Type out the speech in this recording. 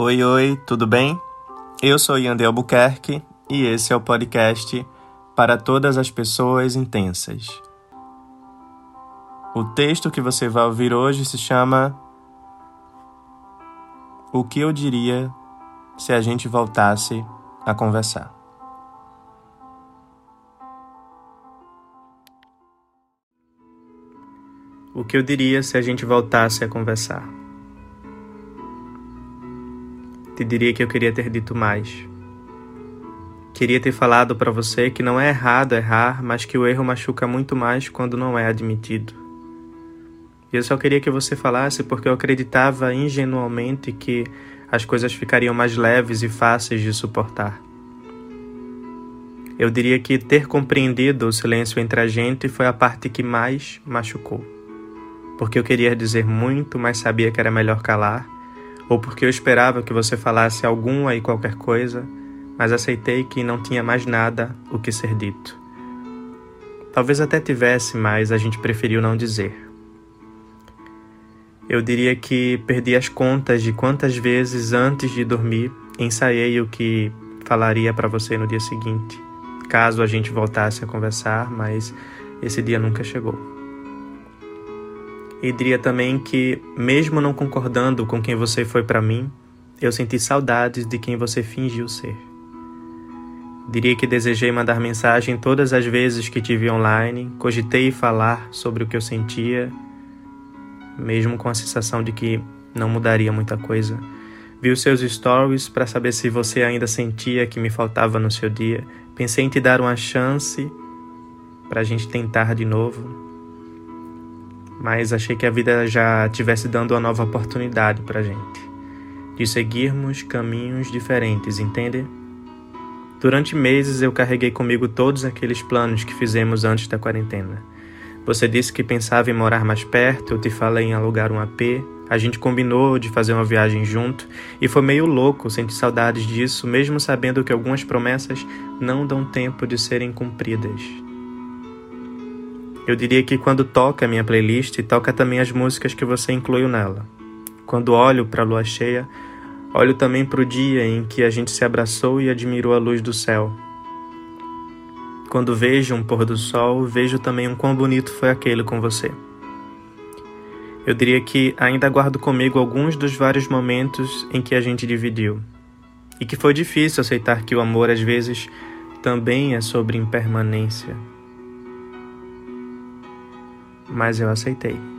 Oi, oi, tudo bem? Eu sou Yandel Albuquerque e esse é o podcast para todas as pessoas intensas. O texto que você vai ouvir hoje se chama O que eu diria se a gente voltasse a conversar. O que eu diria se a gente voltasse a conversar? Te diria que eu queria ter dito mais. Queria ter falado para você que não é errado errar, mas que o erro machuca muito mais quando não é admitido. E eu só queria que você falasse porque eu acreditava ingenuamente que as coisas ficariam mais leves e fáceis de suportar. Eu diria que ter compreendido o silêncio entre a gente foi a parte que mais machucou. Porque eu queria dizer muito, mas sabia que era melhor calar ou porque eu esperava que você falasse alguma e qualquer coisa, mas aceitei que não tinha mais nada o que ser dito. Talvez até tivesse, mas a gente preferiu não dizer. Eu diria que perdi as contas de quantas vezes antes de dormir ensaiei o que falaria para você no dia seguinte, caso a gente voltasse a conversar, mas esse dia nunca chegou. E diria também que, mesmo não concordando com quem você foi para mim, eu senti saudades de quem você fingiu ser. Diria que desejei mandar mensagem todas as vezes que tive online, cogitei falar sobre o que eu sentia, mesmo com a sensação de que não mudaria muita coisa. Vi os seus stories para saber se você ainda sentia que me faltava no seu dia. Pensei em te dar uma chance para a gente tentar de novo, mas achei que a vida já tivesse dando uma nova oportunidade pra gente de seguirmos caminhos diferentes, entende? Durante meses eu carreguei comigo todos aqueles planos que fizemos antes da quarentena. Você disse que pensava em morar mais perto, eu te falei em alugar um AP, a gente combinou de fazer uma viagem junto e foi meio louco sentir saudades disso, mesmo sabendo que algumas promessas não dão tempo de serem cumpridas. Eu diria que quando toca a minha playlist, toca também as músicas que você incluiu nela. Quando olho para a lua cheia, olho também para o dia em que a gente se abraçou e admirou a luz do céu. Quando vejo um pôr do sol, vejo também um quão bonito foi aquele com você. Eu diria que ainda guardo comigo alguns dos vários momentos em que a gente dividiu. E que foi difícil aceitar que o amor às vezes também é sobre impermanência mas eu aceitei.